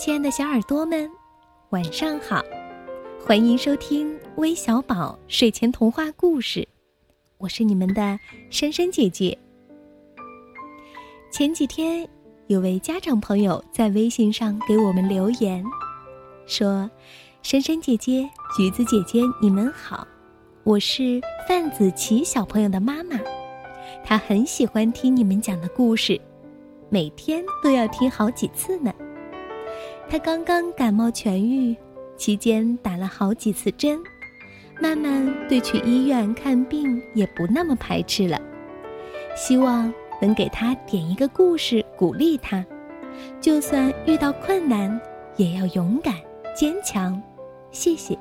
亲爱的小耳朵们，晚上好！欢迎收听微小宝睡前童话故事，我是你们的珊珊姐姐。前几天，有位家长朋友在微信上给我们留言，说：“珊珊姐姐、橘子姐姐，你们好，我是范子琪小朋友的妈妈，她很喜欢听你们讲的故事，每天都要听好几次呢。”他刚刚感冒痊愈，期间打了好几次针，慢慢对去医院看病也不那么排斥了。希望能给他点一个故事，鼓励他，就算遇到困难，也要勇敢坚强。谢谢。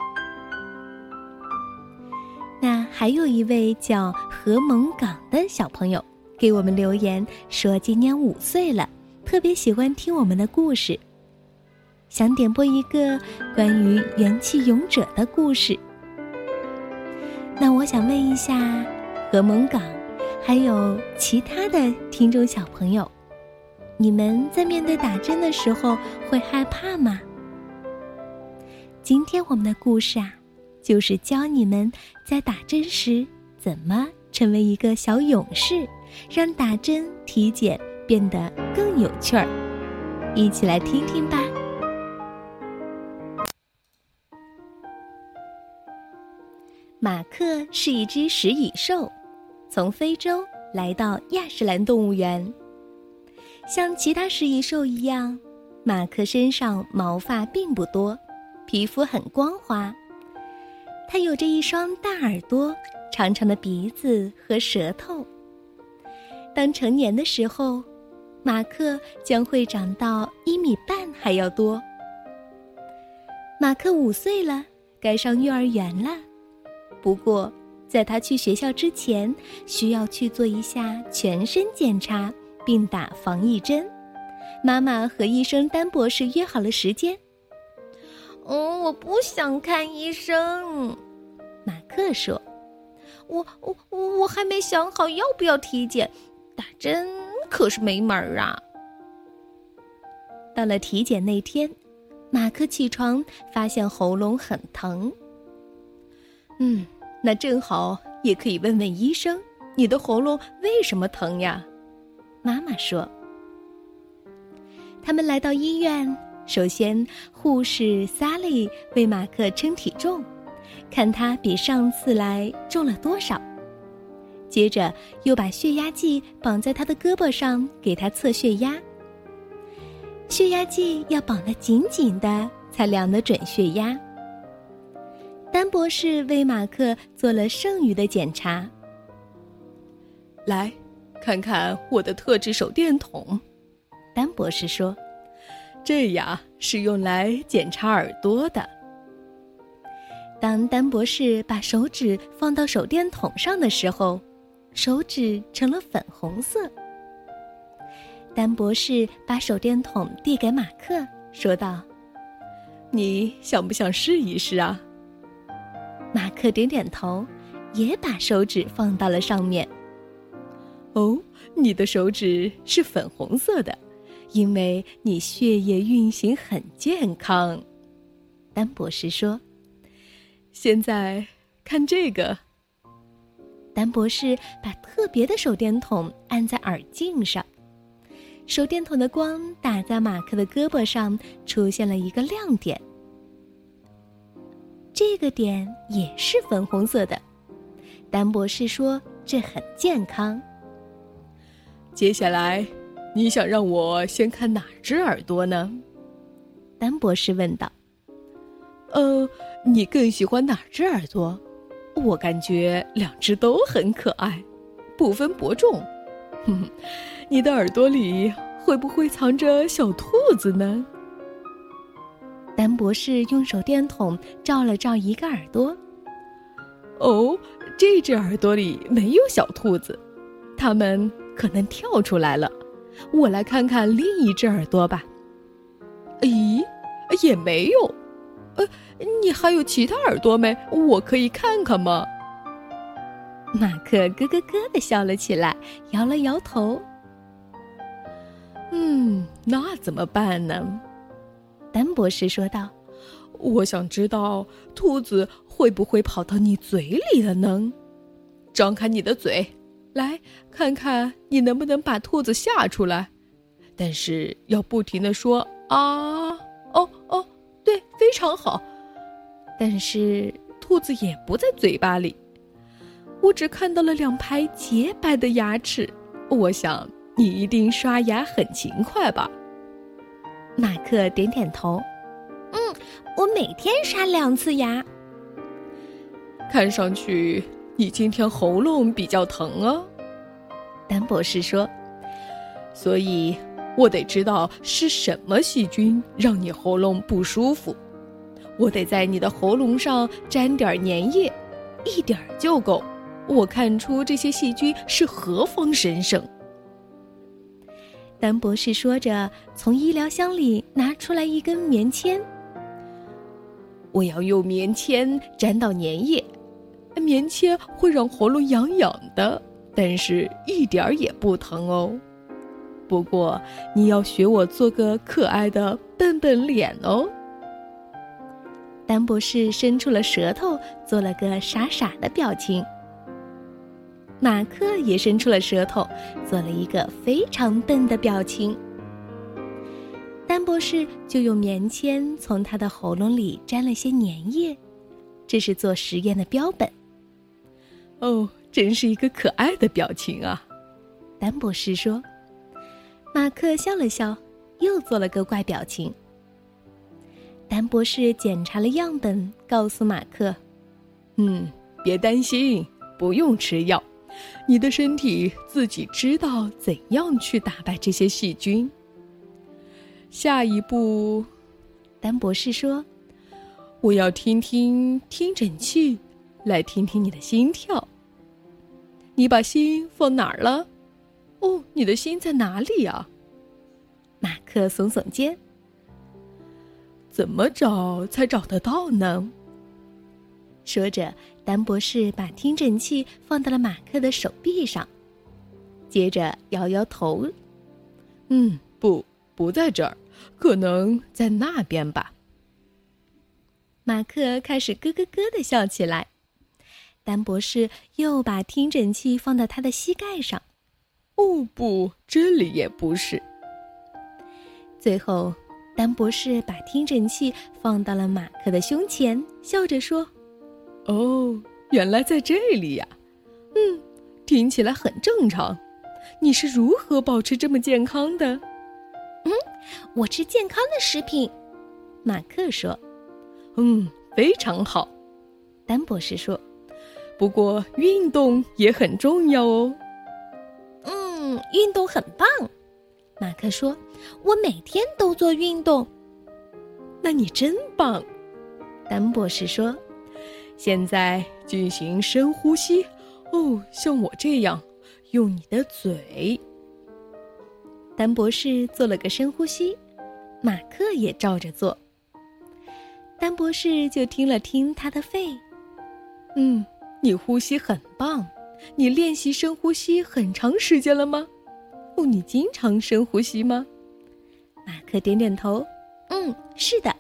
那还有一位叫何蒙港的小朋友给我们留言说，今年五岁了，特别喜欢听我们的故事。想点播一个关于元气勇者的故事。那我想问一下，何蒙港，还有其他的听众小朋友，你们在面对打针的时候会害怕吗？今天我们的故事啊，就是教你们在打针时怎么成为一个小勇士，让打针体检变得更有趣儿。一起来听听吧。马克是一只食蚁兽，从非洲来到亚什兰动物园。像其他食蚁兽一样，马克身上毛发并不多，皮肤很光滑。它有着一双大耳朵、长长的鼻子和舌头。当成年的时候，马克将会长到一米半还要多。马克五岁了，该上幼儿园了。不过，在他去学校之前，需要去做一下全身检查，并打防疫针。妈妈和医生丹博士约好了时间。嗯，我不想看医生，马克说。我我我还没想好要不要体检，打针可是没门儿啊。到了体检那天，马克起床发现喉咙很疼。嗯，那正好也可以问问医生，你的喉咙为什么疼呀？妈妈说。他们来到医院，首先护士萨莉为马克称体重，看他比上次来重了多少。接着又把血压计绑在他的胳膊上，给他测血压。血压计要绑得紧紧的，才量得准血压。丹博士为马克做了剩余的检查。来，看看我的特制手电筒，丹博士说：“这呀是用来检查耳朵的。”当丹博士把手指放到手电筒上的时候，手指成了粉红色。丹博士把手电筒递给马克，说道：“你想不想试一试啊？”可点点头，也把手指放到了上面。哦，你的手指是粉红色的，因为你血液运行很健康。丹博士说：“现在看这个。”丹博士把特别的手电筒按在耳镜上，手电筒的光打在马克的胳膊上，出现了一个亮点。这个点也是粉红色的，丹博士说：“这很健康。”接下来，你想让我先看哪只耳朵呢？丹博士问道。“呃，你更喜欢哪只耳朵？我感觉两只都很可爱，不分伯仲。哼哼，你的耳朵里会不会藏着小兔子呢？”丹博士用手电筒照了照一个耳朵。哦，这只耳朵里没有小兔子，它们可能跳出来了。我来看看另一只耳朵吧。咦，也没有。呃，你还有其他耳朵没？我可以看看吗？马克咯咯咯的笑了起来，摇了摇头。嗯，那怎么办呢？丹博士说道：“我想知道兔子会不会跑到你嘴里了呢？张开你的嘴，来看看你能不能把兔子吓出来。但是要不停的说啊，哦哦，对，非常好。但是兔子也不在嘴巴里，我只看到了两排洁白的牙齿。我想你一定刷牙很勤快吧？”马克点点头，嗯，我每天刷两次牙。看上去你今天喉咙比较疼啊，丹博士说。所以我得知道是什么细菌让你喉咙不舒服，我得在你的喉咙上沾点粘液，一点就够。我看出这些细菌是何方神圣。丹博士说着，从医疗箱里拿出来一根棉签。我要用棉签沾到粘液，棉签会让喉咙痒痒的，但是一点儿也不疼哦。不过你要学我做个可爱的笨笨脸哦。丹博士伸出了舌头，做了个傻傻的表情。马克也伸出了舌头，做了一个非常笨的表情。丹博士就用棉签从他的喉咙里沾了些粘液，这是做实验的标本。哦，真是一个可爱的表情啊！丹博士说。马克笑了笑，又做了个怪表情。丹博士检查了样本，告诉马克：“嗯，别担心，不用吃药。”你的身体自己知道怎样去打败这些细菌。下一步，丹博士说：“我要听听听诊器，来听听你的心跳。你把心放哪儿了？哦，你的心在哪里呀？”马克耸耸肩：“怎么找才找得到呢？”说着。丹博士把听诊器放到了马克的手臂上，接着摇摇头：“嗯，不，不在这儿，可能在那边吧。”马克开始咯咯咯的笑起来。丹博士又把听诊器放到他的膝盖上：“哦，不，这里也不是。”最后，丹博士把听诊器放到了马克的胸前，笑着说。哦，原来在这里呀，嗯，听起来很正常。你是如何保持这么健康的？嗯，我吃健康的食品。马克说：“嗯，非常好。”丹博士说：“不过运动也很重要哦。”嗯，运动很棒。马克说：“我每天都做运动。”那你真棒。丹博士说。现在进行深呼吸，哦，像我这样，用你的嘴。丹博士做了个深呼吸，马克也照着做。丹博士就听了听他的肺，嗯，你呼吸很棒。你练习深呼吸很长时间了吗？哦，你经常深呼吸吗？马克点点头，嗯，是的。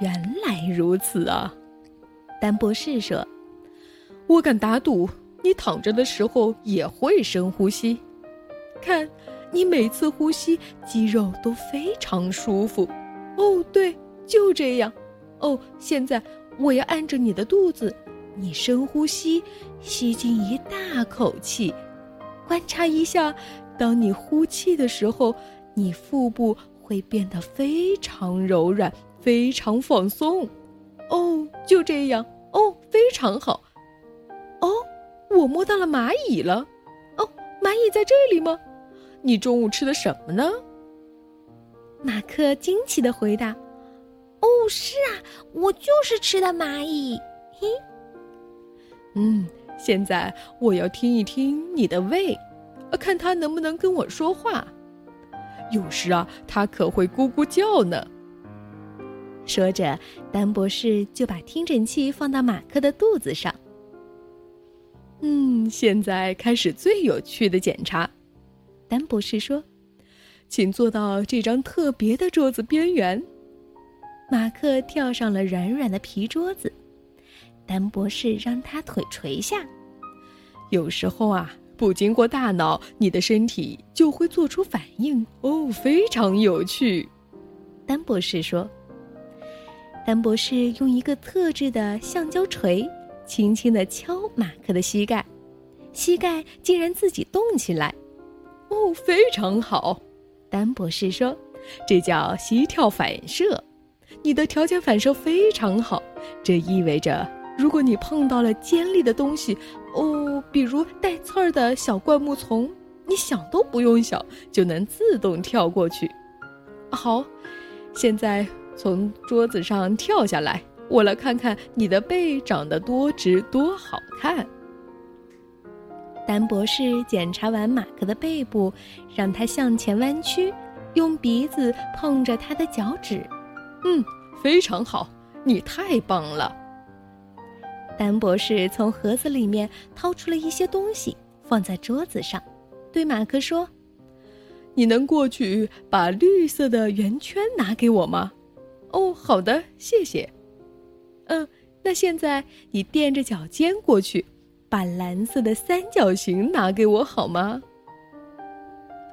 原来如此啊。丹博士说：“我敢打赌，你躺着的时候也会深呼吸。看，你每次呼吸肌肉都非常舒服。哦，对，就这样。哦，现在我要按着你的肚子，你深呼吸，吸进一大口气，观察一下，当你呼气的时候，你腹部会变得非常柔软，非常放松。”哦，就这样哦，非常好。哦，我摸到了蚂蚁了。哦，蚂蚁在这里吗？你中午吃的什么呢？马克惊奇的回答：“哦，是啊，我就是吃的蚂蚁。”嘿，嗯，现在我要听一听你的胃，看它能不能跟我说话。有时啊，它可会咕咕叫呢。说着，丹博士就把听诊器放到马克的肚子上。嗯，现在开始最有趣的检查，丹博士说：“请坐到这张特别的桌子边缘。马克跳上了软软的皮桌子，丹博士让他腿垂下。有时候啊，不经过大脑，你的身体就会做出反应哦，非常有趣。丹博士说。丹博士用一个特制的橡胶锤，轻轻地敲马克的膝盖，膝盖竟然自己动起来。哦，非常好，丹博士说：“这叫膝跳反射。你的条件反射非常好，这意味着如果你碰到了尖利的东西，哦，比如带刺儿的小灌木丛，你想都不用想就能自动跳过去。好，现在。”从桌子上跳下来，我来看看你的背长得多直多好看。丹博士检查完马克的背部，让他向前弯曲，用鼻子碰着他的脚趾。嗯，非常好，你太棒了。丹博士从盒子里面掏出了一些东西，放在桌子上，对马克说：“你能过去把绿色的圆圈拿给我吗？”哦，好的，谢谢。嗯，那现在你垫着脚尖过去，把蓝色的三角形拿给我好吗？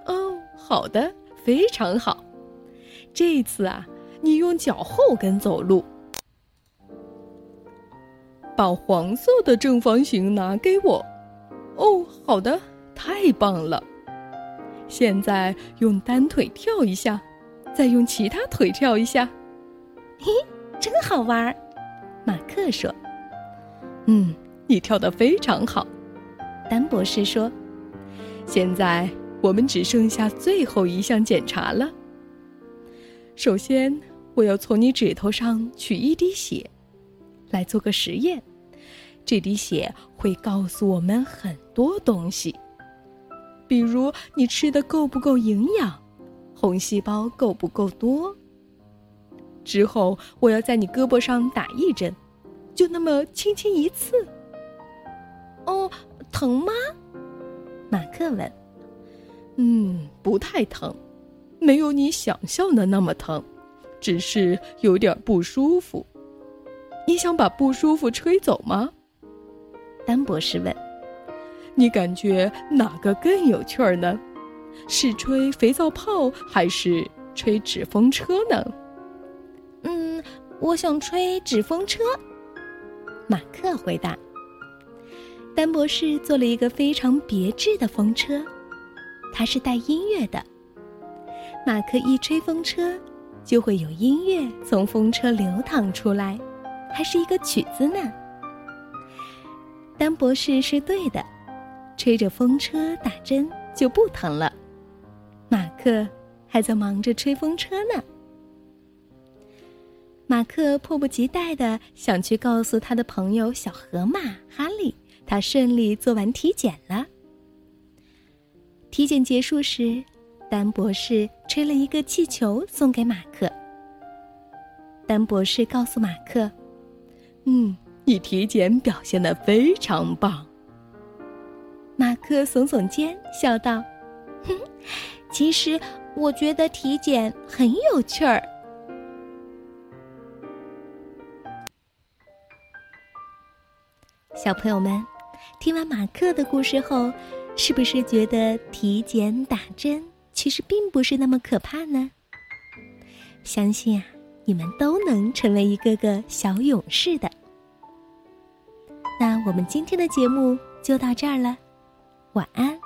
哦，好的，非常好。这次啊，你用脚后跟走路，把黄色的正方形拿给我。哦，好的，太棒了。现在用单腿跳一下，再用其他腿跳一下。嘿，真好玩儿，马克说：“嗯，你跳得非常好。”丹博士说：“现在我们只剩下最后一项检查了。首先，我要从你指头上取一滴血，来做个实验。这滴血会告诉我们很多东西，比如你吃的够不够营养，红细胞够不够多。”之后，我要在你胳膊上打一针，就那么轻轻一刺。哦，疼吗？马克问。嗯，不太疼，没有你想象的那么疼，只是有点不舒服。你想把不舒服吹走吗？丹博士问。你感觉哪个更有趣儿呢？是吹肥皂泡还是吹纸风车呢？我想吹纸风车，马克回答。丹博士做了一个非常别致的风车，它是带音乐的。马克一吹风车，就会有音乐从风车流淌出来，还是一个曲子呢。丹博士是对的，吹着风车打针就不疼了。马克还在忙着吹风车呢。马克迫不及待的想去告诉他的朋友小河马哈利，他顺利做完体检了。体检结束时，丹博士吹了一个气球送给马克。丹博士告诉马克：“嗯，你体检表现的非常棒。”马克耸耸肩，笑道：“哼，其实我觉得体检很有趣儿。”小朋友们，听完马克的故事后，是不是觉得体检打针其实并不是那么可怕呢？相信啊，你们都能成为一个个小勇士的。那我们今天的节目就到这儿了，晚安。